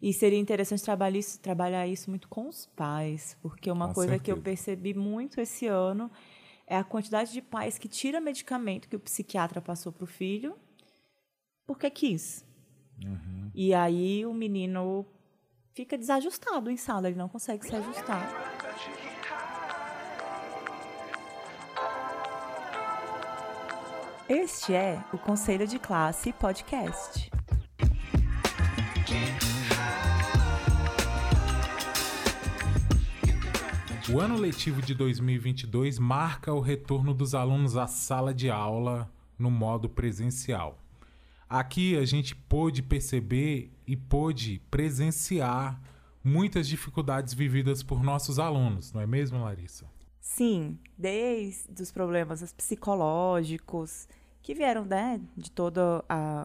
E seria interessante trabalhar isso, trabalhar isso muito com os pais, porque uma Com coisa que eu certeza. percebi muito esse ano é a quantidade de pais que tira medicamento que o psiquiatra passou para o filho porque quis. Uhum. E aí o menino fica desajustado em sala, ele não consegue se ajustar. Este é o Conselho de Classe Podcast. O ano letivo de 2022 marca o retorno dos alunos à sala de aula no modo presencial. Aqui a gente pôde perceber e pôde presenciar muitas dificuldades vividas por nossos alunos, não é mesmo, Larissa? Sim, desde os problemas psicológicos que vieram né, de todos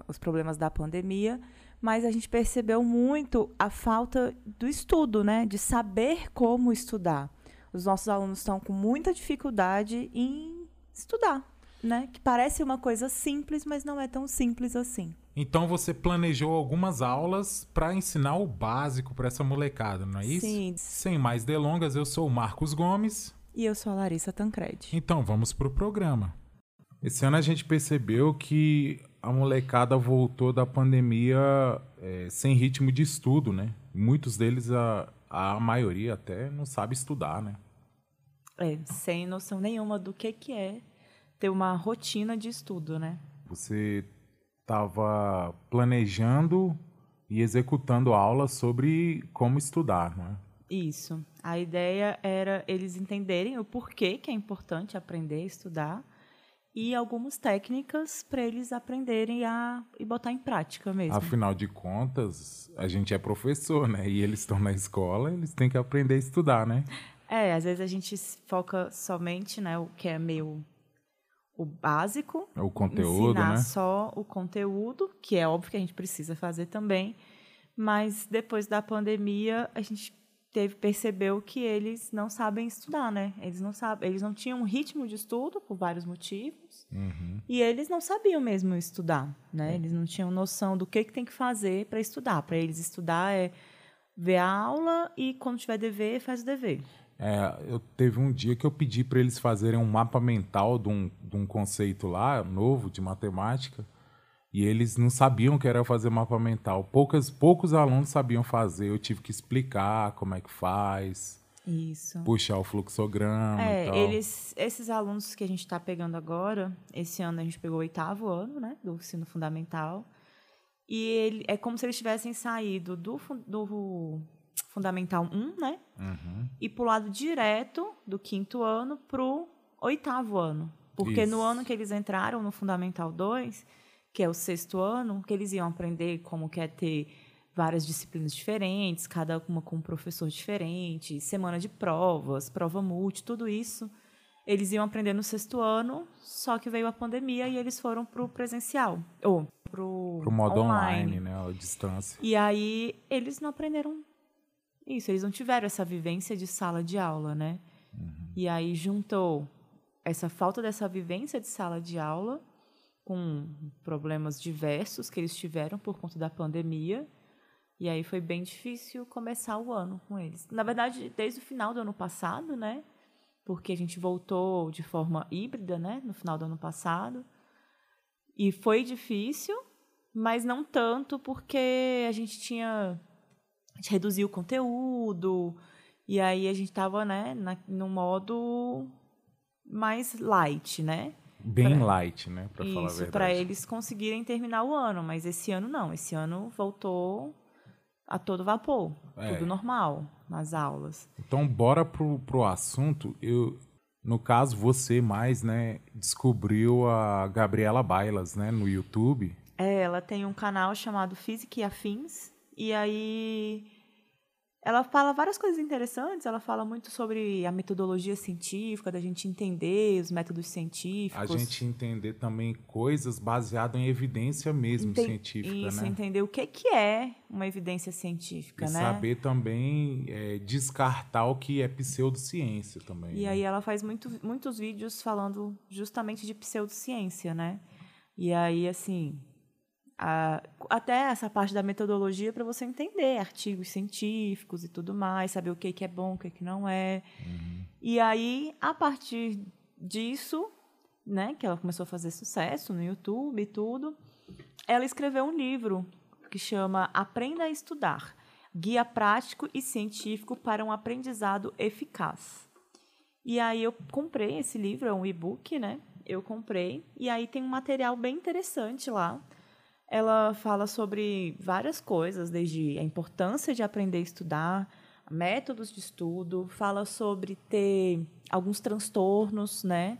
os problemas da pandemia, mas a gente percebeu muito a falta do estudo, né, de saber como estudar. Os nossos alunos estão com muita dificuldade em estudar, né? Que parece uma coisa simples, mas não é tão simples assim. Então você planejou algumas aulas para ensinar o básico para essa molecada, não é isso? Sim. Sem mais delongas, eu sou o Marcos Gomes. E eu sou a Larissa Tancredi. Então vamos pro programa. Esse ano a gente percebeu que a molecada voltou da pandemia é, sem ritmo de estudo, né? Muitos deles, a, a maioria até, não sabe estudar, né? É, sem noção nenhuma do que, que é ter uma rotina de estudo, né? Você estava planejando e executando aulas sobre como estudar, não é? Isso. A ideia era eles entenderem o porquê que é importante aprender a estudar e algumas técnicas para eles aprenderem a e botar em prática mesmo. Afinal de contas, a gente é professor, né? E eles estão na escola, eles têm que aprender a estudar, né? É, às vezes a gente foca somente, né, o que é meio o básico, O conteúdo, ensinar né? só o conteúdo, que é óbvio que a gente precisa fazer também, mas depois da pandemia a gente teve percebeu que eles não sabem estudar, né? Eles não sabem, eles não tinham um ritmo de estudo por vários motivos. Uhum. E eles não sabiam mesmo estudar, né? Eles não tinham noção do que, que tem que fazer para estudar. Para eles estudar é ver a aula e quando tiver dever, faz o dever. É, eu teve um dia que eu pedi para eles fazerem um mapa mental de um, de um conceito lá, novo, de matemática, e eles não sabiam que era fazer mapa mental. Poucas, poucos alunos sabiam fazer, eu tive que explicar como é que faz, Isso. puxar o fluxograma e É, eles, esses alunos que a gente está pegando agora, esse ano a gente pegou o oitavo ano, né, do ensino fundamental, e ele, é como se eles tivessem saído do, do fundamental 1, né, Uhum. e pulado direto do quinto ano pro oitavo ano. Porque no Isso. ano que eles entraram no Fundamental 2, que é o sexto ano, que eles iam aprender como que é ter várias disciplinas diferentes, cada uma com um professor diferente, semana de provas, prova multi, tudo isso. Eles iam aprender no sexto ano, só que veio a pandemia e eles foram pro presencial, ou pro, Pro modo online, né? A distância. e aí eles não aprenderam isso, eles não tiveram essa vivência de sala de aula, né? E aí juntou essa falta dessa vivência de sala de aula com problemas diversos que eles tiveram por conta da pandemia. E aí foi bem difícil começar o ano com eles. Na verdade, desde o final do ano passado, né? Porque a gente voltou de forma híbrida, né? No final do ano passado. E foi difícil, mas não tanto porque a gente tinha a gente reduziu o conteúdo e aí a gente estava né na, no modo mais light né Bem Pra- light, né? Pra falar a isso verdade. para eles conseguirem terminar o ano mas esse ano não esse ano voltou a todo vapor É. tudo normal nas aulas Então, bora pro, pro assunto. Eu, no caso, você mais, né, descobriu a Gabriela Bailas, né, no YouTube. É, ela tem um canal chamado Física e Afins. E aí ela fala várias coisas interessantes. Ela fala muito sobre a metodologia científica, da gente entender os métodos A científicos. gente entender também coisas baseadas em evidência mesmo Enten- científica, Isso, né? entender o que, que é uma evidência científica, E né? saber também é, descartar o que é pseudociência também. E né? aí ela faz muito, muitos vídeos falando justamente de pseudociência, né? E aí, assim, a, até essa parte da metodologia para você entender artigos científicos e tudo mais, saber o que, que é bom, o que, que não é. Uhum. E aí, a partir disso, né, que ela começou a fazer sucesso no YouTube e tudo, ela escreveu um livro que chama Aprenda a Estudar Guia Prático e Científico para um Aprendizado Eficaz. E aí eu comprei esse livro, é um e-book, né? Eu comprei, e aí tem um material bem interessante lá. Ela fala sobre várias coisas, desde a importância de aprender a estudar, métodos de estudo, fala sobre ter alguns transtornos, né?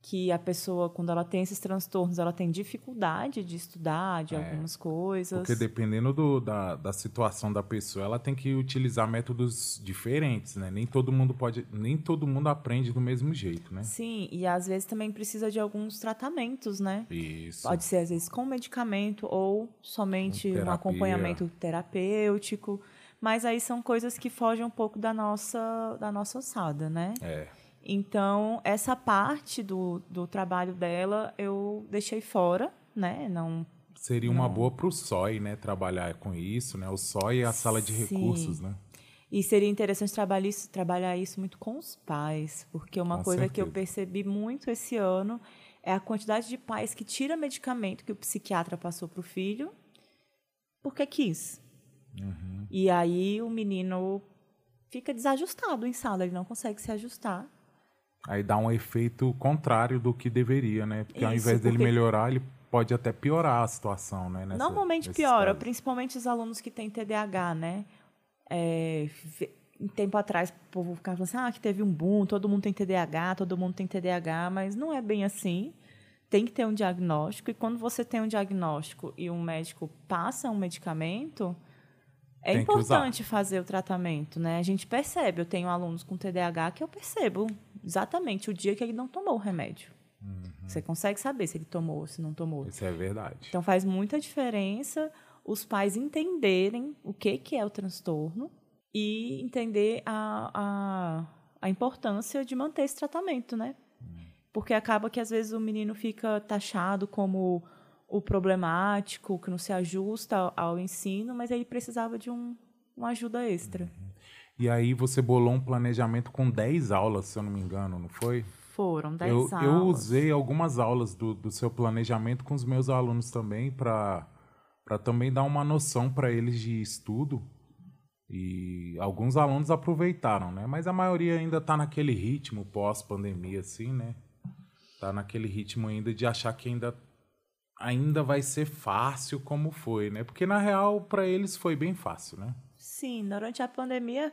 Que a pessoa, quando ela tem esses transtornos, ela tem dificuldade de estudar de é, algumas coisas. Porque dependendo do, da, da situação da pessoa, ela tem que utilizar métodos diferentes, né? Nem todo mundo pode, nem todo mundo aprende do mesmo jeito, né? Sim, e às vezes também precisa de alguns tratamentos, né? Isso. Pode ser às vezes com medicamento ou somente um, acompanhamento terapêutico. Mas aí são coisas que fogem um pouco da nossa, da nossa ossada, né? É. Então, essa parte do, do trabalho dela eu deixei fora, né? Não. Seria uma não... boa para o SOI, né? Trabalhar com isso, né? O SOI é a sala de Sim. recursos, né? E seria interessante trabalhar isso, trabalhar isso muito com os pais, porque uma com coisa certeza. que eu percebi muito esse ano é a quantidade de pais que tira medicamento que o psiquiatra passou para o filho porque quis. Uhum. E aí o menino fica desajustado em sala, ele não consegue se ajustar. Aí dá um efeito contrário do que deveria, né? Porque Isso, ao invés dele melhorar, ele pode até piorar a situação, né? Nessa, Normalmente piora, casos. principalmente os alunos que têm TDAH, né? É, um tempo atrás, o povo ficava falando assim, ah, que teve um boom, todo mundo tem TDAH, todo mundo tem TDAH, mas não é bem assim. Tem que ter um diagnóstico, e quando você tem um diagnóstico e um médico passa um medicamento, é tem importante fazer o tratamento, né? A gente percebe, eu tenho alunos com TDAH que eu percebo exatamente o dia que ele não tomou o remédio. Uhum. Você consegue saber se ele tomou ou se não tomou. Isso é verdade. Então faz muita diferença os pais entenderem o que, que é o transtorno e entender a, a, a importância de manter esse tratamento, né? Uhum. Porque acaba que às vezes o menino fica taxado como o problemático, que não se ajusta ao, ensino, mas ele precisava de um, uma ajuda extra. Uhum. E aí você bolou um planejamento com 10 aulas, se eu não me engano, não foi? Foram 10 eu, aulas. Eu usei algumas aulas do, do seu planejamento com os meus alunos também, para também dar uma noção para eles de estudo. E alguns alunos aproveitaram, né? Mas a maioria ainda está naquele ritmo pós-pandemia, assim, né? Tá naquele ritmo ainda de achar que ainda, ainda vai ser fácil como foi, né? Porque na real, para eles foi bem fácil, né? Sim, durante a pandemia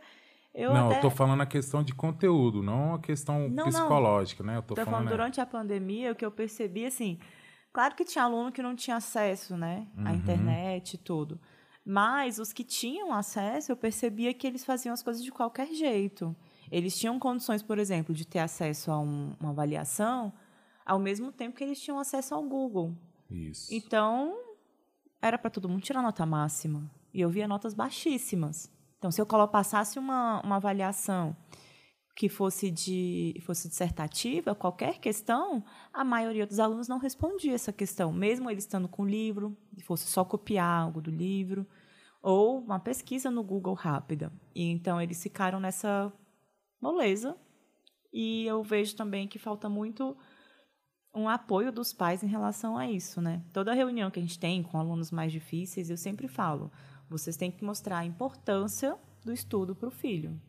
eu não, até... eu tô falando a questão de conteúdo, não a questão não, psicológica, não. né? Eu tô, tô falando, falando durante a pandemia, o que eu percebi, assim, claro que tinha aluno que não tinha acesso, né, à uhum. internet e tudo. Mas os que tinham acesso, eu percebia que eles faziam as coisas de qualquer jeito. Eles tinham condições, por exemplo, de ter acesso a um, uma avaliação, ao mesmo tempo que eles tinham acesso ao Google. Isso. Então, era para todo mundo tirar nota máxima. E eu via notas baixíssimas. Então, se eu passasse uma, uma avaliação que fosse de fosse dissertativa, qualquer questão, a maioria dos alunos não respondia essa questão, mesmo eles estando com o livro, fosse só copiar algo do livro, ou uma pesquisa no Google rápida. E então eles ficaram nessa moleza. E eu vejo também que falta muito um apoio dos pais em relação a isso, né? Toda reunião que a gente tem com alunos mais difíceis, eu sempre falo: vocês têm que mostrar a importância do estudo para o filho.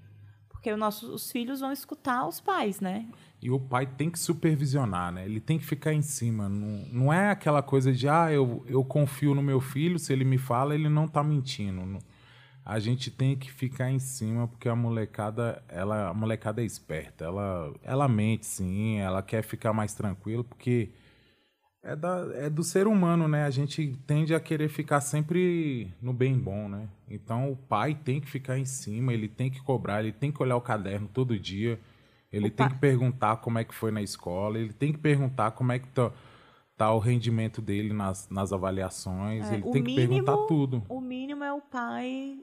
Porque os filhos vão escutar os pais, né? E o pai tem que supervisionar, né? Ele tem que ficar em cima. Não, não é aquela coisa de, ah, eu, eu confio no meu filho, se ele me fala, ele não está mentindo. A gente tem que ficar em cima, porque a molecada, ela, a molecada é esperta. Ela, ela mente, sim, ela quer ficar mais tranquila, porque é, da, é do ser humano, né? A gente tende a querer ficar sempre no bem bom, né? Então o pai tem que ficar em cima, ele tem que cobrar, ele tem que olhar o caderno todo dia, ele Opa. tem que perguntar como é que foi na escola, ele tem que perguntar como é que tá, tá o rendimento dele nas, nas avaliações, é, ele tem que mínimo, perguntar tudo. O mínimo é o pai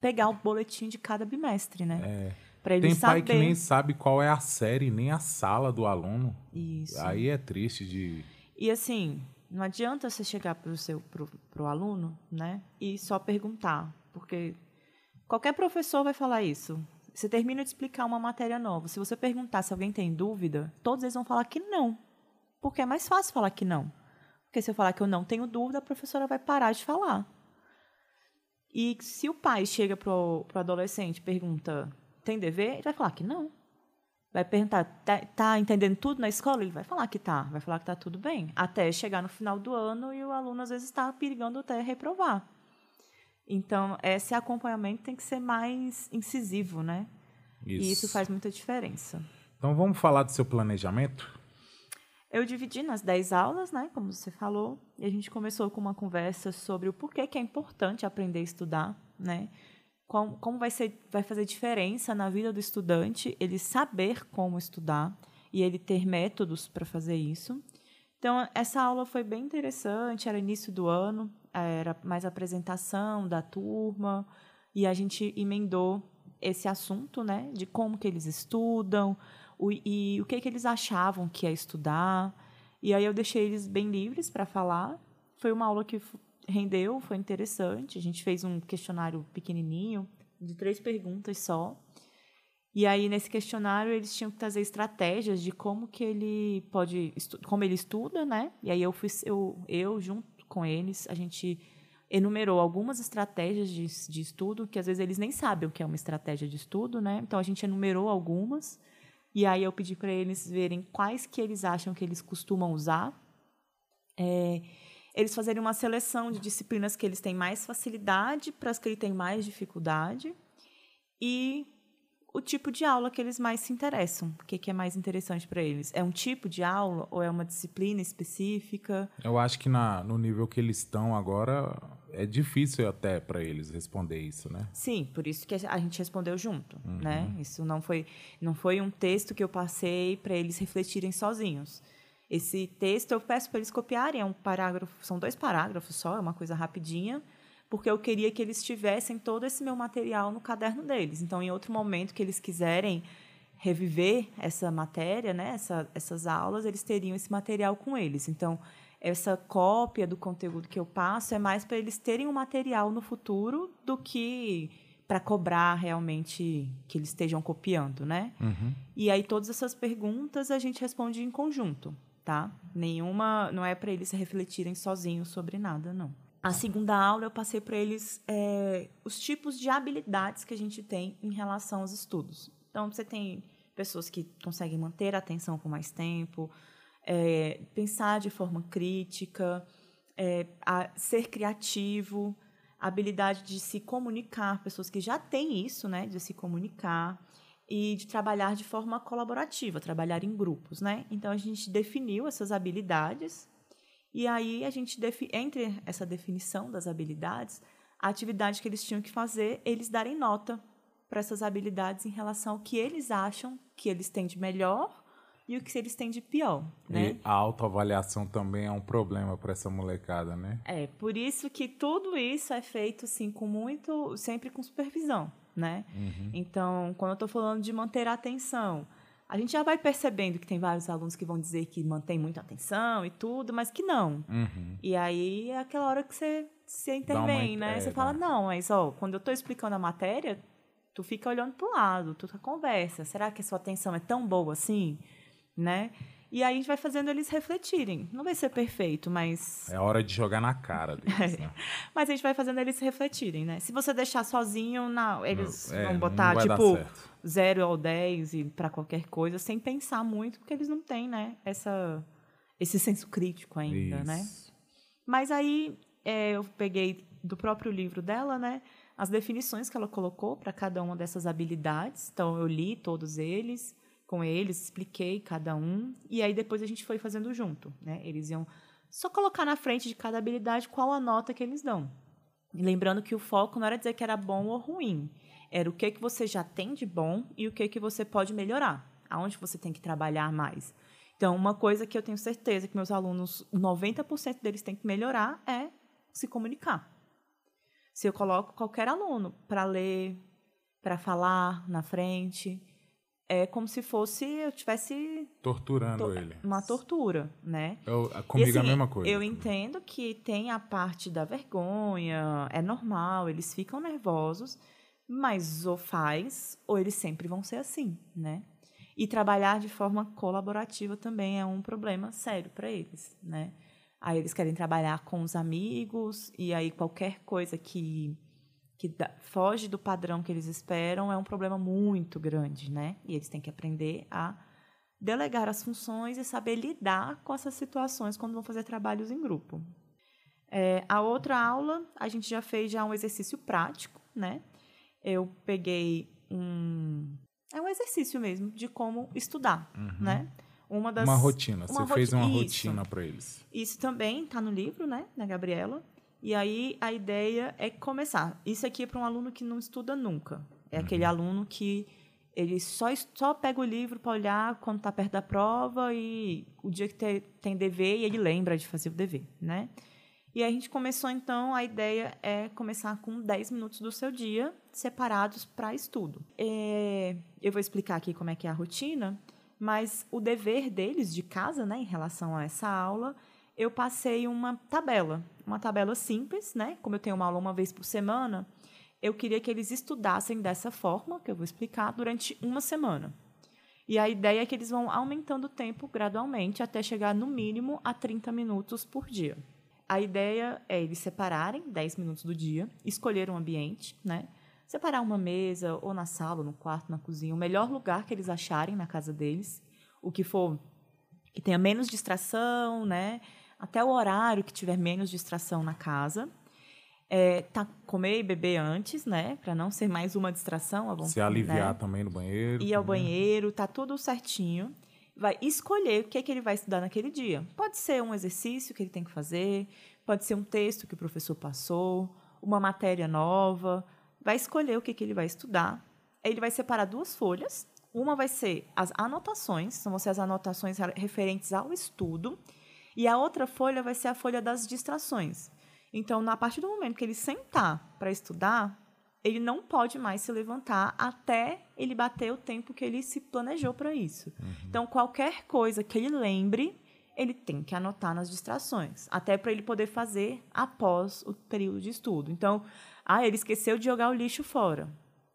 pegar o boletim de cada bimestre, né? É. Pra ele Tem saber. pai que nem sabe qual é a série, nem a sala do aluno. Isso. Aí é triste de e assim, não adianta você chegar para o seu pro, pro aluno, né, e só perguntar, porque qualquer professor vai falar isso. Você termina de explicar uma matéria nova. Se você perguntar se alguém tem dúvida, todos eles vão falar que não, porque é mais fácil falar que não. Porque se eu falar que eu não tenho dúvida, a professora vai parar de falar. E se o pai chega para o adolescente e pergunta, tem dever? Ele vai falar que não. Vai perguntar, tá, tá, entendendo tudo na escola? Ele vai falar que tá, vai falar que tá tudo bem. Até chegar no final do ano e o aluno às vezes está perigando até reprovar. Então, esse acompanhamento tem que ser mais incisivo, né? Isso. E isso faz muita diferença. Então, vamos falar do seu planejamento? Eu dividi nas 10 aulas, né, como você falou, e a gente começou com uma conversa sobre o porquê que é importante aprender a estudar, né? Como, como vai, ser, vai fazer diferença na vida do estudante ele saber como estudar e ele ter métodos para fazer isso. Então, essa aula foi bem interessante, era início do ano, era mais apresentação da turma, e a gente emendou esse assunto, né, de como que eles estudam, o, e o que que eles achavam que é estudar. E aí eu deixei eles bem livres para falar. Foi uma aula que rendeu, foi interessante. A gente fez um questionário pequenininho, de três perguntas só. E aí nesse questionário eles tinham que trazer estratégias de como que ele pode, como ele estuda, né? E aí eu fui eu, eu junto com eles, a gente enumerou algumas estratégias de, de estudo que às vezes eles nem sabem o que é uma estratégia de estudo, né? Então a gente enumerou algumas e aí eu pedi para eles verem quais que eles acham que eles costumam usar. É, eles fazerem uma seleção de disciplinas que eles têm mais facilidade para as que eles têm mais dificuldade e o tipo de aula que eles mais se interessam. O que, que é mais interessante para eles? É um tipo de aula ou é uma disciplina específica? Eu acho que na, no nível que eles estão agora é difícil até para eles responder isso, né? Sim, por isso que a gente respondeu junto, uhum. né? Isso não foi não foi um texto que eu passei para eles refletirem sozinhos. Esse texto eu peço para eles copiarem, é um parágrafo, são dois parágrafos só, é uma coisa rapidinha, porque eu queria que eles tivessem todo esse meu material no caderno deles. Então, em outro momento que eles quiserem reviver essa matéria, né, essa, essas aulas, eles teriam esse material com eles. Então, essa cópia do conteúdo que eu passo é mais para eles terem um material no futuro do que para cobrar realmente que eles estejam copiando, né? Uhum. E aí todas essas perguntas a gente responde em conjunto tá? Nenhuma, não é para eles refletirem sozinhos sobre nada, não. A segunda aula eu passei para eles é, os tipos de habilidades que a gente tem em relação aos estudos. Então, você tem pessoas que conseguem manter a atenção por mais tempo, é, pensar de forma crítica, é, ser criativo, habilidade de se comunicar, pessoas que já têm isso, né, de se comunicar e de trabalhar de forma colaborativa, trabalhar em grupos, né? Então a gente definiu essas habilidades e aí a gente entre essa definição das habilidades, a atividade que eles tinham que fazer, eles darem nota para essas habilidades em relação ao que eles acham que eles têm de melhor e o que eles têm de pior, né? E a autoavaliação também é um problema para essa molecada, né? É, por isso que tudo isso é feito assim com muito, sempre com supervisão né? Uhum. Então, quando eu estou falando de manter a atenção, a gente já vai percebendo que tem vários alunos que vão dizer que mantém muita atenção e tudo, mas que não. Uhum. E aí é aquela hora que você, você intervém, né? É, você fala, não, mas ó, quando eu estou explicando a matéria, tu fica olhando para o lado, tu conversa. Será que a sua atenção é tão boa assim? Né? E aí a gente vai fazendo eles refletirem. Não vai ser perfeito, mas. É hora de jogar na cara deles, é. né? Mas a gente vai fazendo eles refletirem, né? Se você deixar sozinho, não, eles é, vão botar, tipo, 0 ou 10 e para qualquer coisa, sem pensar muito, porque eles não têm, né, essa, esse senso crítico ainda, né? Isso. né? Mas aí é, eu peguei do próprio livro dela, né? As definições que ela colocou para cada uma dessas habilidades. Então, eu li todos eles com eles, expliquei cada um, e aí depois a gente foi fazendo junto, né? Eles iam só colocar na frente de cada habilidade qual a nota que eles dão. Lembrando que o foco não era dizer que era bom ou ruim, era o que que você já tem de bom e o que que você pode melhorar, aonde você tem que trabalhar mais. Então, uma coisa que eu tenho certeza que meus alunos, 90% deles têm que melhorar é se comunicar. Se eu coloco qualquer aluno para ler, para falar na frente, é como se fosse eu tivesse torturando to ele. uma tortura, né? Eu, comigo assim, a mesma coisa. Eu entendo que tem a parte da vergonha, é normal, eles ficam nervosos, mas ou faz ou eles sempre vão ser assim, né? E trabalhar de forma colaborativa também é um problema sério para eles, né? Aí eles querem trabalhar com os amigos e aí qualquer coisa que que foge do padrão que eles esperam é um problema muito grande, né? E eles têm que aprender a delegar as funções e saber lidar com essas situações quando vão fazer trabalhos em grupo. É, a outra aula, a gente já fez já um exercício prático, né? Eu peguei um... É um exercício mesmo de como estudar, uhum. né? Uma, das, uma rotina. Uma Você roti fez uma rotina para eles. Isso também está no livro, né? Na Gabriela. E aí a ideia é começar. Isso aqui é para um aluno que não estuda nunca. É uhum. aquele aluno que ele só, só pega o livro para olhar quando está perto da prova e o dia que te, tem dever e ele lembra de fazer o dever, né? E a gente começou, então, a ideia é começar com 10 minutos do seu dia separados para estudo. É, eu vou explicar aqui como é que é a rotina, mas o dever deles de casa, né, em relação a essa aula, eu passei uma tabela, uma tabela simples, né? Como eu tenho uma aula uma vez por semana, eu queria que eles estudassem dessa forma, que eu vou explicar, durante uma semana. E a ideia é que eles vão aumentando o tempo gradualmente até chegar no mínimo a 30 minutos por dia. A ideia é eles separarem 10 minutos do dia, escolher um ambiente, né? Separar uma mesa, ou na sala, ou no quarto, na cozinha, o melhor lugar que eles acharem na casa deles, o que for que tenha menos distração, né? Até o horário que tiver menos distração na casa. É, tá, comer e beber antes, né? Para não ser mais uma distração. Bom, Se aliviar né? também no banheiro. Ir ao banheiro, tá tudo certinho. Vai escolher o que, é que ele vai estudar naquele dia. Pode ser um exercício que ele tem que fazer, pode ser um texto que o professor passou, uma matéria nova. Vai escolher o que, é que ele vai estudar. Ele vai separar duas folhas. Uma vai ser as anotações, são vão ser as anotações referentes ao estudo, e a outra folha vai ser a folha das distrações. Então, na partir do momento que ele sentar para estudar, ele não pode mais se levantar até ele bater o tempo que ele se planejou para isso. Uhum. Então, qualquer coisa que ele lembre, ele tem que anotar nas distrações, até para ele poder fazer após o período de estudo. Então, ah, ele esqueceu de jogar o lixo fora.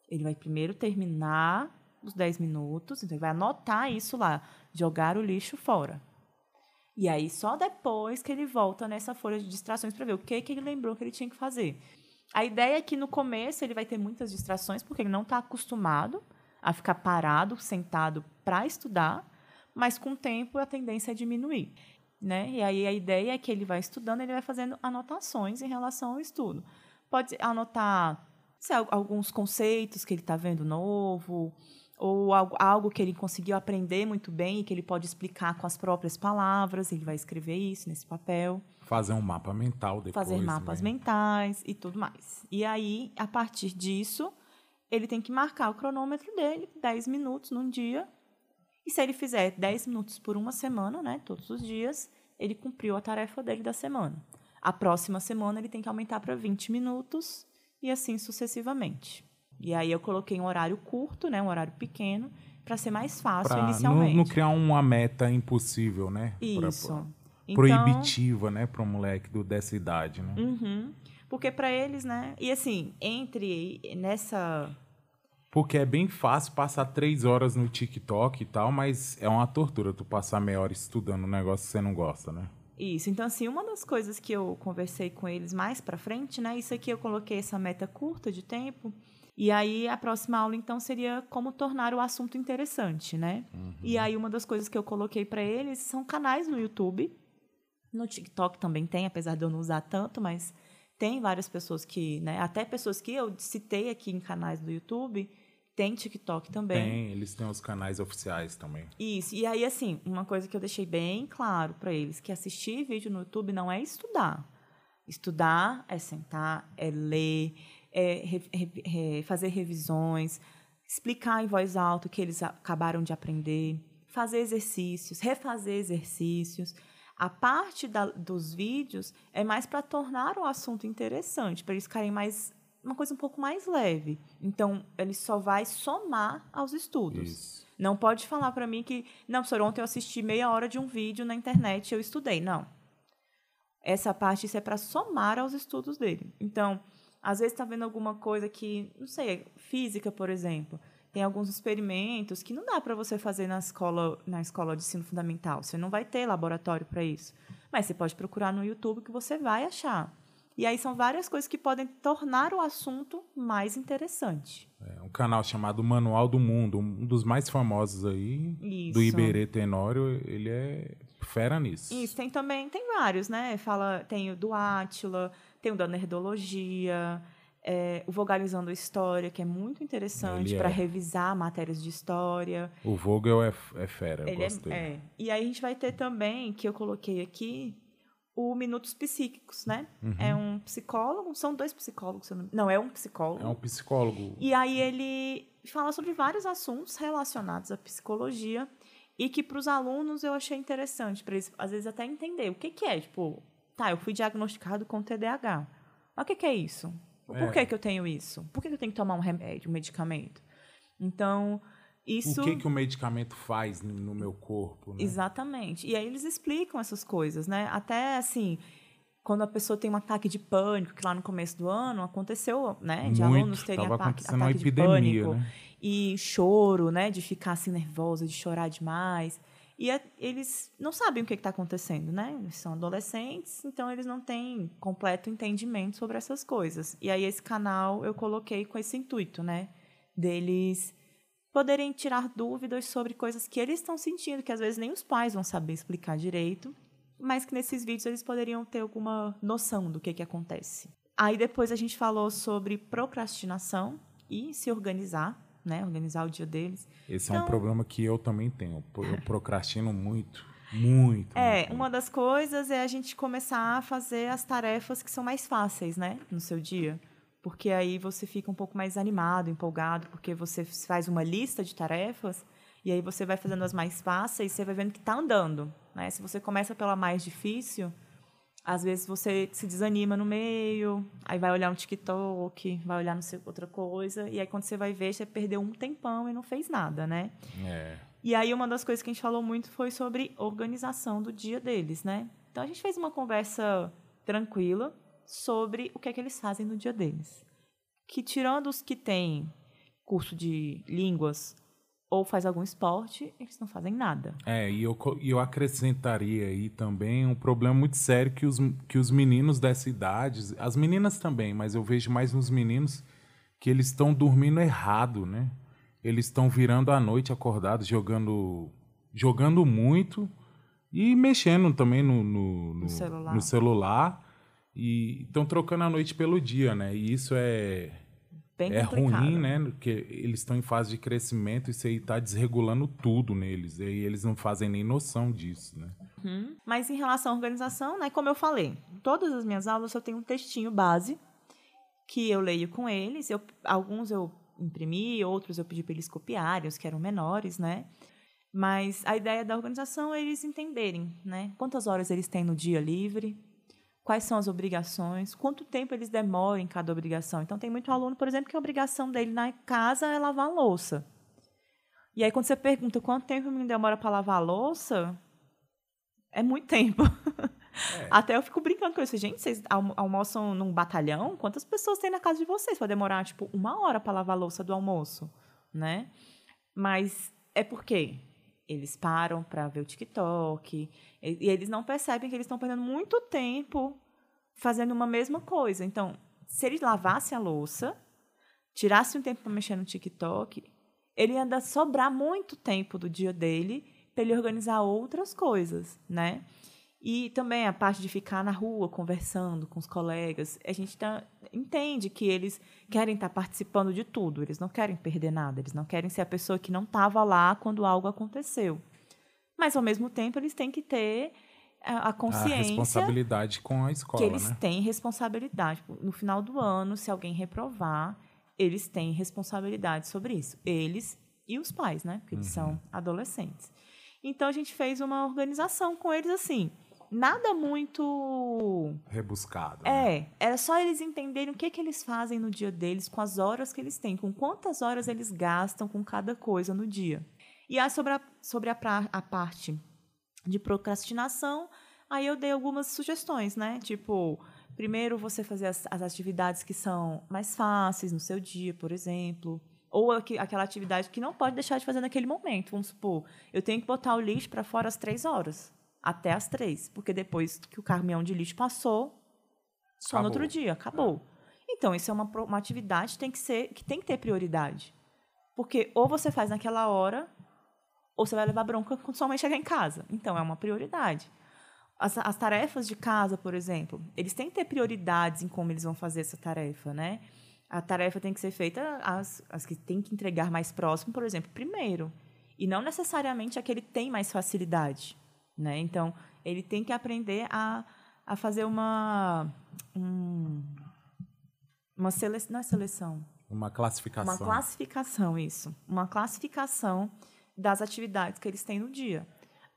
Ele vai primeiro terminar os 10 minutos, então ele vai anotar isso lá, jogar o lixo fora. E aí, só depois que ele volta nessa folha de distrações para ver o que, que ele lembrou que ele tinha que fazer. A ideia é que no começo ele vai ter muitas distrações, porque ele não está acostumado a ficar parado, sentado para estudar, mas com o tempo a tendência é diminuir. Né? E aí a ideia é que ele vai estudando, ele vai fazendo anotações em relação ao estudo. Pode anotar sei, alguns conceitos que ele está vendo novo, ou algo, que ele conseguiu aprender muito bem e que ele pode explicar com as próprias palavras, ele vai escrever isso nesse papel. Fazer um mapa mental depois. Fazer mapas né? mentais e tudo mais. E aí, a partir disso, ele tem que marcar o cronômetro dele, 10 minutos num dia. E se ele fizer 10 minutos por uma semana, né, todos os dias, ele cumpriu a tarefa dele da semana. A próxima semana ele tem que aumentar para 20 minutos e assim sucessivamente. E aí eu coloquei um horário curto, né, um horário pequeno, para ser mais fácil pra inicialmente. Não, não criar uma meta impossível, né? Isso. Pra, então, proibitiva, né, para um moleque do, dessa idade, né? Uhum. Porque para eles, né? E assim, entre nessa porque é bem fácil passar três horas no TikTok e tal, mas é uma tortura tu passar meia hora estudando um negócio que você não gosta, né? Isso. Então, assim, uma das coisas que eu conversei com eles mais para frente, né? Isso aqui eu coloquei essa meta curta de tempo, e aí a próxima aula então seria como tornar o assunto interessante, né? Uhum. E aí uma das coisas que eu coloquei para eles são canais no YouTube. No TikTok também tem, apesar de eu não usar tanto, mas tem várias pessoas que, né, até pessoas que eu citei aqui em canais do YouTube, tem TikTok também. Tem, eles têm os canais oficiais também. Isso. E aí assim, uma coisa que eu deixei bem claro para eles, que assistir vídeo no YouTube não é estudar. Estudar é sentar, é ler, é, re, re, fazer revisões, explicar em voz alta o que eles acabaram de aprender, fazer exercícios, refazer exercícios. A parte da, dos vídeos é mais para tornar o assunto interessante, para eles ficarem mais uma coisa um pouco mais leve. Então, ele só vai somar aos estudos. Isso. Não pode falar para mim que, não, professor, ontem eu assisti meia hora de um vídeo na internet e eu estudei. Não. Essa parte isso é para somar aos estudos dele. Então, às vezes está vendo alguma coisa que, não sei, física, por exemplo. Tem alguns experimentos que não dá para você fazer na escola, na escola de ensino fundamental. Você não vai ter laboratório para isso. Mas você pode procurar no YouTube que você vai achar. E aí são várias coisas que podem tornar o assunto mais interessante. É, um canal chamado Manual do Mundo, um dos mais famosos aí, Isso. do Iberê Tenório, ele é fera nisso. Isso, tem também, tem vários, né? Fala, tem o do Átila, tem o da Nerdologia, é, o Vogalizando História, que é muito interessante para é. revisar matérias de história. O Vogel é, é fera, eu Ele é, gosto dele. é. E aí a gente vai ter também, que eu coloquei aqui, o Minutos Psíquicos, né? Uhum. É um psicólogo, são dois psicólogos, não, não, é um psicólogo. É um psicólogo. E aí ele fala sobre vários assuntos relacionados à psicologia e que para os alunos eu achei interessante, para eles às vezes até entender o que, que é. Tipo, tá, eu fui diagnosticado com TDAH. Mas o que, que é isso? Por É. que, que eu tenho isso? Por que, que eu tenho que tomar um remédio, um medicamento? Então, isso. O que, que o medicamento faz no- meu corpo, né? Exatamente. E aí eles explicam essas coisas, né? Até assim, quando a pessoa tem um ataque de pânico, que lá no começo do ano aconteceu, né? De Muito. alunos terem Tava ataque, ataque de epidemia, pânico. né? E choro, né? De ficar assim nervosa, de chorar demais. E é- eles não sabem o que está acontecendo, né? Eles são adolescentes, então eles não têm completo entendimento sobre essas coisas. E aí esse canal eu coloquei com esse intuito, né? Deles poderem tirar dúvidas sobre coisas que eles estão sentindo, que às vezes nem os pais vão saber explicar direito, mas que nesses vídeos eles poderiam ter alguma noção do que, que acontece. Aí depois a gente falou sobre procrastinação e se organizar, né? Organizar o dia deles. Esse é um Então- problema que eu também tenho. Eu procrastino muito. Muito. É, muito, uma das coisas é a gente começar a fazer as tarefas que são mais fáceis, né, no seu dia. Porque aí você fica um pouco mais animado, empolgado, porque você faz uma lista de tarefas e aí você vai fazendo as mais fáceis, você vai vendo que está andando, né? Se você começa pela mais difícil, às vezes você se desanima no meio, aí vai olhar um TikTok, vai olhar não sei, outra coisa, e aí quando você vai ver, você perdeu um tempão e não fez nada, né? É. E aí uma das coisas que a gente falou muito foi sobre organização do dia deles, né? Então a gente fez uma conversa tranquila sobre o que é que eles fazem no dia deles. Que tirando os que têm curso de línguas ou faz algum esporte, eles não fazem nada. É, e eu, e eu acrescentaria aí também um problema muito sério que os, que os meninos dessa idade, as meninas também, mas eu vejo mais nos meninos que eles estão dormindo errado, né? Eles estão virando à noite acordados, jogando, jogando muito e mexendo também no, no, no- celular. no celular e estão trocando a noite pelo dia, né? E isso é, Bem é complicado. ruim, né? Porque eles estão em fase de crescimento e isso aí tá desregulando tudo neles. E eles não fazem nem noção disso, né? Uhum. Mas em relação à organização, né, como eu falei, em todas as minhas aulas eu tenho um textinho base que eu leio com eles. Eu, alguns eu imprimi, outros eu pedi para eles copiarem, os que eram menores, né? Mas a ideia da organização é eles entenderem, né? Quantas horas eles têm no dia livre, quais são as obrigações, quanto tempo eles demoram em cada obrigação. Então, tem muito aluno, por exemplo, que a obrigação dele na casa é lavar a louça. E aí, quando você pergunta quanto tempo o menino demora para lavar a louça, é muito tempo. Até eu fico brincando com isso. Gente, vocês almo- almoçam num batalhão? Quantas pessoas tem na casa de vocês? Vai demorar, tipo, uma hora para lavar a louça do almoço, né? Mas é porque eles param para ver o TikTok e, e eles não percebem que eles estão perdendo muito tempo fazendo uma mesma coisa. Então, se eles lavassem a louça, tirasse um tempo para mexer no TikTok, ele ia sobrar muito tempo do dia dele para ele organizar outras coisas, né? E também a parte de ficar na rua conversando com os colegas, a gente tá, entende que eles querem estar participando de tudo, eles não querem perder nada, eles não querem ser a pessoa que não estava lá quando algo aconteceu. Mas, ao mesmo tempo, eles têm que ter a, a A consciência responsabilidade com a que escola, eles né? têm responsabilidade. No final do ano, se alguém reprovar, eles têm responsabilidade sobre isso. Eles e os pais, né? Porque eles Uhum. são adolescentes. Então a gente fez uma organização com eles assim. Nada muito rebuscado. né? É, era só eles entenderem o que, que eles fazem no dia deles, com as horas que eles têm, com quantas horas eles gastam com cada coisa no dia. E aí, sobre a, sobre a, pra- a parte de procrastinação, aí eu dei algumas sugestões, né? Tipo, primeiro você fazer as, as atividades que são mais fáceis no seu dia, por exemplo. Ou aquela atividade que não pode deixar de fazer naquele momento. Vamos supor, eu tenho que botar o lixo para fora às três horas. Até às três. Porque depois que o caminhão de lixo passou, só no Acabou. outro dia, acabou. Então, isso é uma, uma atividade que tem que, ser, que tem que ter prioridade. Porque ou você faz naquela hora, ou você vai levar bronca quando sua mãe chegar em casa. Então, é uma prioridade. As, as tarefas de casa, por exemplo, eles têm que ter prioridades em como eles vão fazer essa tarefa, né? A tarefa tem que ser feita, as, as que tem que entregar mais próximo, por exemplo, primeiro. E não necessariamente a que ele tem mais facilidade, né? Então, ele tem que aprender a, a fazer uma... um- uma seleção, não é seleção, Uma classificação. uma classificação, isso. Uma classificação das atividades que eles têm no dia.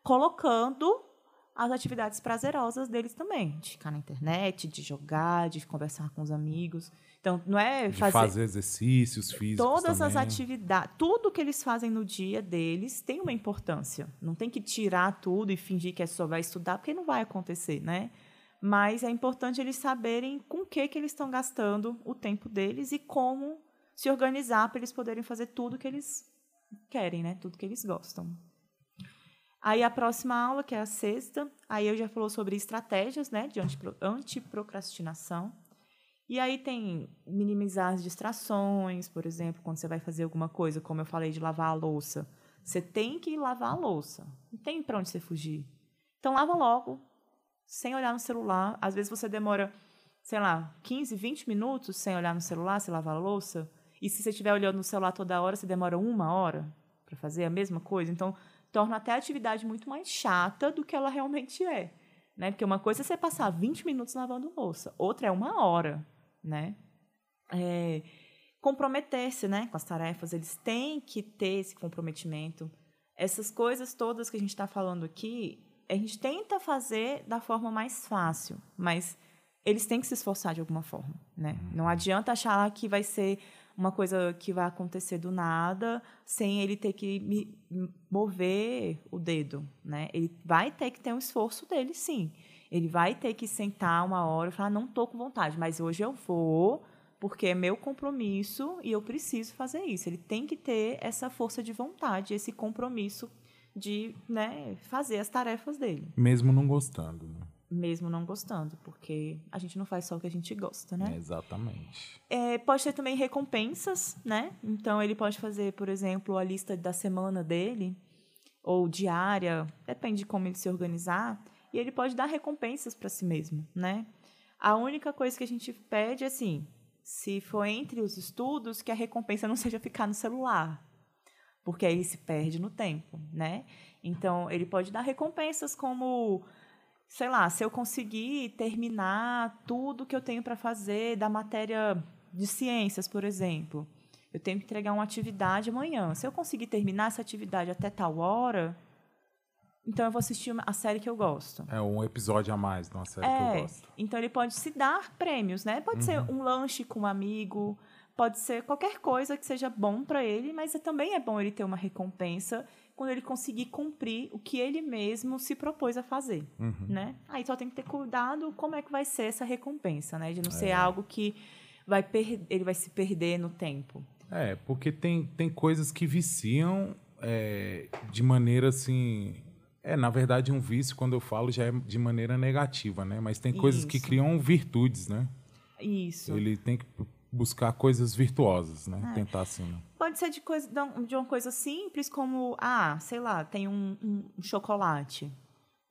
Colocando as atividades prazerosas deles também. De ficar na internet, de jogar, de conversar com os amigos. Então, não é fazer, fazer exercícios físicos todas as também. atividades, tudo que eles fazem no dia deles tem uma importância. Não tem que tirar tudo e fingir que é só vai estudar, porque não vai acontecer, né? Mas é importante eles saberem com o que, que eles estão gastando o tempo deles e como se organizar para eles poderem fazer tudo que eles querem, né? Tudo que eles gostam. Aí a próxima aula, que é a sexta, aí eu já falou sobre estratégias, né, de antipro- antiprocrastinação. E aí tem minimizar as distrações, por exemplo, quando você vai fazer alguma coisa, como eu falei de lavar a louça. Você tem que lavar a louça. Não tem para onde você fugir. Então lava logo, sem olhar no celular. Às vezes você demora, sei lá, 15, 20 minutos sem olhar no celular, você lavar a louça. E se você estiver olhando no celular toda hora, você demora uma hora para fazer a mesma coisa. Então, torna até a atividade muito mais chata do que ela realmente é. Né? Porque uma coisa é você passar 20 minutos lavando louça, outra é uma hora. Né? É, comprometer-se né, com as tarefas, eles têm que ter esse comprometimento. Essas coisas todas que a gente está falando aqui, a gente tenta fazer da forma mais fácil, mas eles têm que se esforçar de alguma forma. Né? Não adianta achar que vai ser uma coisa que vai acontecer do nada, sem ele ter que me- mover o dedo, né? Ele vai ter que ter um esforço dele, sim. Ele vai ter que sentar uma hora e falar, não estou com vontade, mas hoje eu vou, porque é meu compromisso e eu preciso fazer isso. Ele tem que ter essa força de vontade, esse compromisso de né, fazer as tarefas dele, Mesmo não gostando, né? mesmo não gostando, porque a gente não faz só o que a gente gosta, né? Exatamente. É, pode ter também recompensas, né? Então ele pode fazer, por exemplo, a lista da semana dele, ou diária, depende de como ele se organizar, e ele pode dar recompensas para si mesmo, né? A única coisa que a gente pede é assim, se for entre os estudos, que a recompensa não seja ficar no celular, porque aí se perde no tempo, né? Então ele pode dar recompensas como sei lá, se eu conseguir terminar tudo que eu tenho para fazer da matéria de ciências, por exemplo, eu tenho que entregar uma atividade amanhã. Se eu conseguir terminar essa atividade até tal hora, então eu vou assistir a série que eu gosto. É um episódio a mais de uma série que eu É, gosto. então ele pode se dar prêmios, né? Pode ser um lanche com um amigo, pode ser qualquer coisa que seja bom para ele, mas também é bom ele ter uma recompensa quando ele conseguir cumprir o que ele mesmo se propôs a fazer, né? Aí só tem que ter cuidado como é que vai ser essa recompensa, né? De não ser algo que vai ele vai se perder no tempo. É, porque tem, tem coisas que viciam é, de maneira assim. É, na verdade, um vício, quando eu falo, já é de maneira negativa, né? Mas tem coisas que Isso. criam virtudes, né? Isso. Ele tem que buscar coisas virtuosas, né? É. Tentar assim. né? Pode ser de, coisa, de um- uma coisa simples como, ah, sei lá, tem um, um- um chocolate.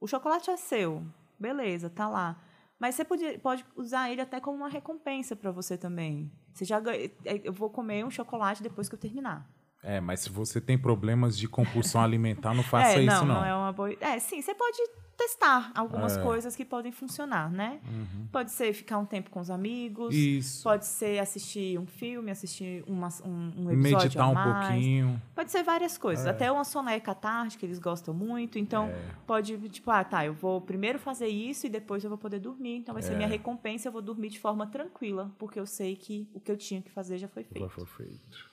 O chocolate é seu, beleza, tá lá. Mas você pode, pode usar ele até como uma recompensa para você também. Você já ganha, é, eu vou comer um chocolate depois que eu terminar. É, mas se você tem problemas de compulsão alimentar, não faça é, isso, não. não. Não, é uma boa. É, sim, você pode testar algumas é. coisas que podem funcionar, né? Uhum. Pode ser ficar um tempo com os amigos. Isso. Pode ser assistir um filme, assistir uma, um, um episódio Meditar um pouquinho. Pode ser várias coisas. É. Até uma soneca que eles gostam muito. Então, é. pode, tipo, ah, tá, eu vou primeiro fazer isso e depois eu vou poder dormir. Então, vai ser minha é. recompensa. Eu vou dormir de forma tranquila, porque eu sei que o que eu tinha que fazer já foi feito. Já foi feito.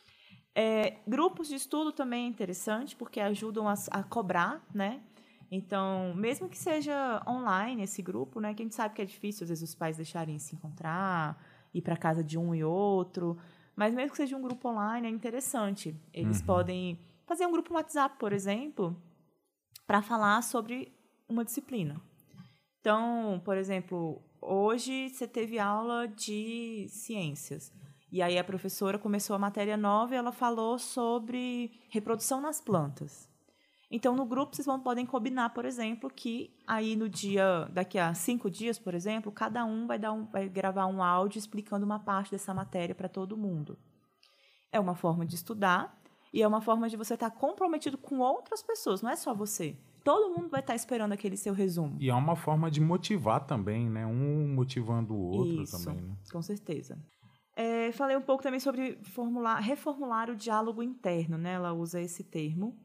É, grupos de estudo também é interessante, porque ajudam a, a cobrar, né? Então, mesmo que seja online esse grupo, né, que a gente sabe que é difícil, às vezes, os pais deixarem se encontrar, ir para casa de um e outro, mas mesmo que seja um grupo online, é interessante. Eles uhum. podem fazer um grupo no WhatsApp, por exemplo, para falar sobre uma disciplina. Então, por exemplo, hoje você teve aula de ciências. E aí a professora começou a matéria nova e ela falou sobre reprodução nas plantas. Então, no grupo, vocês vão, podem combinar, por exemplo, que aí no dia, daqui a cinco dias, por exemplo, cada um vai, dar um, vai gravar um áudio explicando uma parte dessa matéria para todo mundo. É uma forma de estudar e é uma forma de você estar comprometido com outras pessoas, não é só você. Todo mundo vai estar esperando aquele seu resumo. E é uma forma de motivar também, né? Um motivando o outro Isso, também. Né? Com certeza. É, falei um pouco também sobre formular, reformular o diálogo interno, né? Ela usa esse termo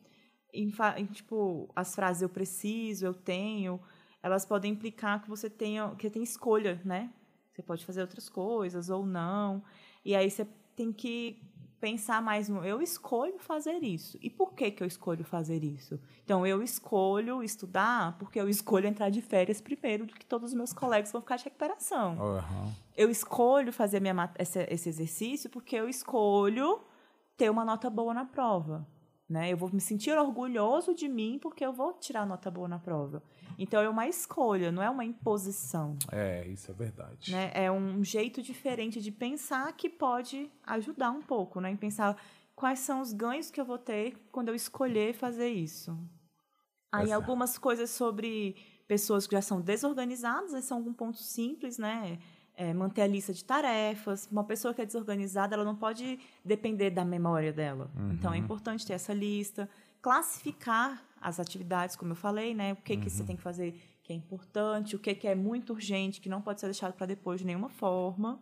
em, em, tipo, as frases eu preciso, eu tenho, elas podem implicar que você tenha, que tem escolha, né? Você pode fazer outras coisas ou não. E aí você tem que pensar mais no eu escolho fazer isso. E por que, que eu escolho fazer isso? Então, eu escolho estudar porque eu escolho entrar de férias primeiro do que todos os meus colegas vão ficar de recuperação. Uhum. Eu escolho fazer minha, esse, esse exercício porque eu escolho ter uma nota boa na prova. Né? Eu vou me sentir orgulhoso de mim porque eu vou tirar nota boa na prova. Então é uma escolha, não é uma imposição. É, isso é verdade. Né? É um jeito diferente de pensar que pode ajudar um pouco, né? Em pensar quais são os ganhos que eu vou ter quando eu escolher fazer isso. Aí algumas coisas sobre pessoas que já são desorganizadas, esses são alguns pontos simples, né? É, manter a lista de tarefas. Uma pessoa que é desorganizada, ela não pode depender da memória dela. Uhum. Então, é importante ter essa lista. Classificar as atividades, como eu falei, né? O que, uhum. que você uhum. tem que fazer que é importante, o que, que é muito urgente, que não pode ser deixado para depois de nenhuma forma.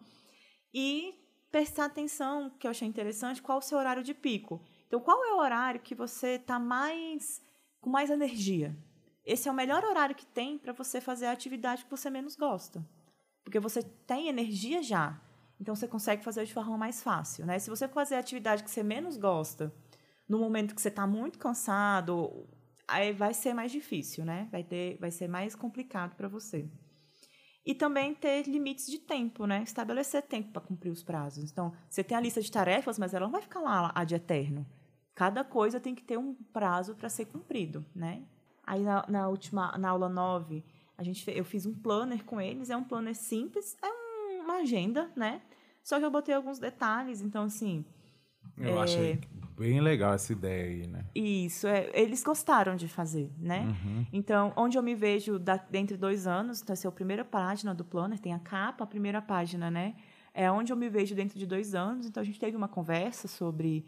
E prestar atenção, que eu achei interessante, qual o seu horário de pico. Então, qual é o horário que você está mais com mais energia? Esse é o melhor horário que tem para você fazer a atividade que você menos gosta. Porque você tem energia já. Então você consegue fazer de forma mais fácil, né? Se você fazer a atividade que você menos gosta, no momento que você está muito cansado, aí vai ser mais difícil, né? Vai ter, vai ser mais complicado para você. E também ter limites de tempo, né? Estabelecer tempo para cumprir os prazos. Então, você tem a lista de tarefas, mas ela não vai ficar lá ad eterno. Cada coisa tem que ter um prazo para ser cumprido, né? Aí na, na última, na aula 9, a gente, eu fiz um planner com eles, é um planner simples, é um, uma agenda, né? Só que eu botei alguns detalhes, então assim. Eu é... achei bem legal essa ideia aí, né? Isso, é, eles gostaram de fazer, né? Uhum. Então, onde eu me vejo da, dentro de dois anos, então, essa é a primeira página do planner, tem a capa, a primeira página, né? É onde eu me vejo dentro de dois anos, então a gente teve uma conversa sobre.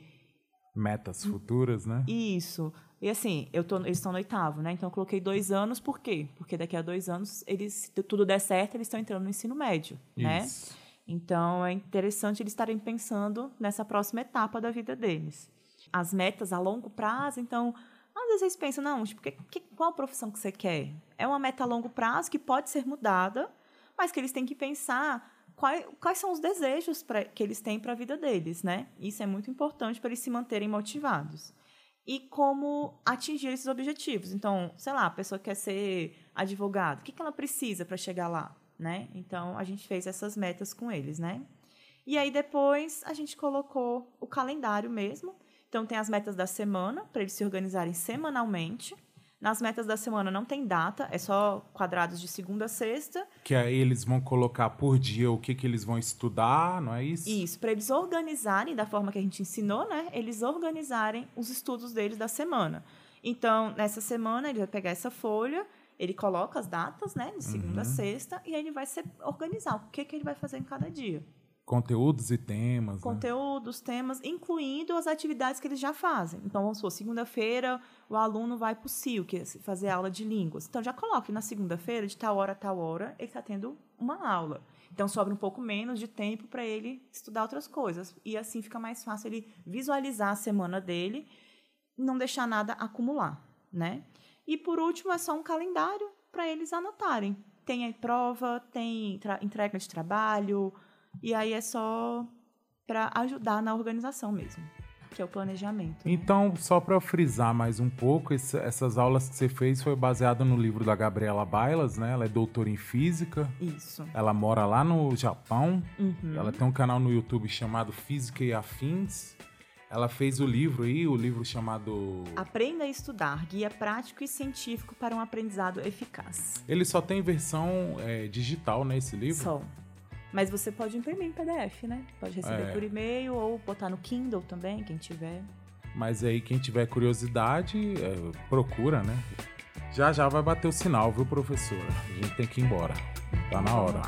Metas futuras, né? Isso. E assim, eu tô, eles estão no oitavo, né? Então eu coloquei dois anos, por quê? Porque daqui a dois anos, eles, se tudo der certo, eles estão entrando no ensino médio, né? Isso. né? Então é interessante eles estarem pensando nessa próxima etapa da vida deles. As metas a longo prazo, então, às vezes eles pensam, não, tipo, que, que, qual profissão que você quer? É uma meta a longo prazo que pode ser mudada, mas que eles têm que pensar quais, quais são os desejos pra, que eles têm para a vida deles, né? Isso é muito importante para eles se manterem motivados e como atingir esses objetivos. Então, sei lá, a pessoa quer ser advogado, o que, que ela precisa para chegar lá, né? Então, a gente fez essas metas com eles, né? E aí depois a gente colocou o calendário mesmo. Então tem as metas da semana para eles se organizarem semanalmente. Nas metas da semana não tem data, é só quadrados de segunda a sexta. Que aí eles vão colocar por dia o que, que eles vão estudar, não é isso? Isso, para eles organizarem da forma que a gente ensinou, né? Eles organizarem os estudos deles da semana. Então, nessa semana, ele vai pegar essa folha, ele coloca as datas, né? De segunda uhum. a sexta, e aí ele vai se organizar o que, que ele vai fazer em cada dia. Conteúdos e temas. né? Conteúdos, temas, incluindo as atividades que eles já fazem. Então, vamos supor, segunda-feira o aluno vai para o CIO, que é fazer aula de línguas. Então, já coloque na segunda-feira, de tal hora a tal hora, ele está tendo uma aula. Então, sobra um pouco menos de tempo para ele estudar outras coisas. E assim fica mais fácil ele visualizar a semana dele não deixar nada acumular, né? E, por último, é só um calendário para eles anotarem. Tem a prova, tem entrega de trabalho, e aí é só para ajudar na organização mesmo, que é o planejamento. né? Então, só para frisar mais um pouco, esse- essas aulas que você fez foi baseado no livro da Gabriela Bailas, né? Ela é doutora em física. Isso. Ela mora lá no Japão. Uhum. Ela tem um canal no YouTube chamado Física e Afins. Ela fez o livro aí, o livro chamado. Aprenda a estudar, guia prático e científico para um aprendizado eficaz. Ele só tem versão é, digital, né? Esse livro? Só. Mas você pode imprimir em PDF, né? Pode receber É. por e-mail ou botar no Kindle também, quem tiver. Mas aí, quem tiver curiosidade, é, procura, né? Já já vai bater o sinal, viu, professora? A gente tem que ir embora. Tá na hora.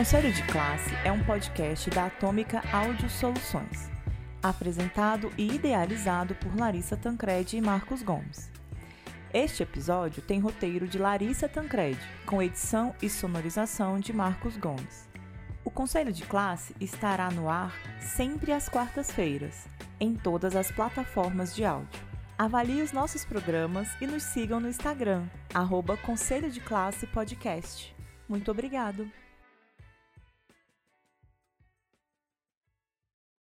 Conselho de Classe é um podcast da Atômica Áudio Soluções, apresentado e idealizado por Larissa Tancredi e Marcos Gomes. Este episódio tem roteiro de Larissa Tancredi, com edição e sonorização de Marcos Gomes. O Conselho de Classe estará no ar sempre às quartas-feiras, em todas as plataformas de áudio. Avalie os nossos programas e nos sigam no Instagram, arroba Conselho de Classe Podcast. Muito obrigado!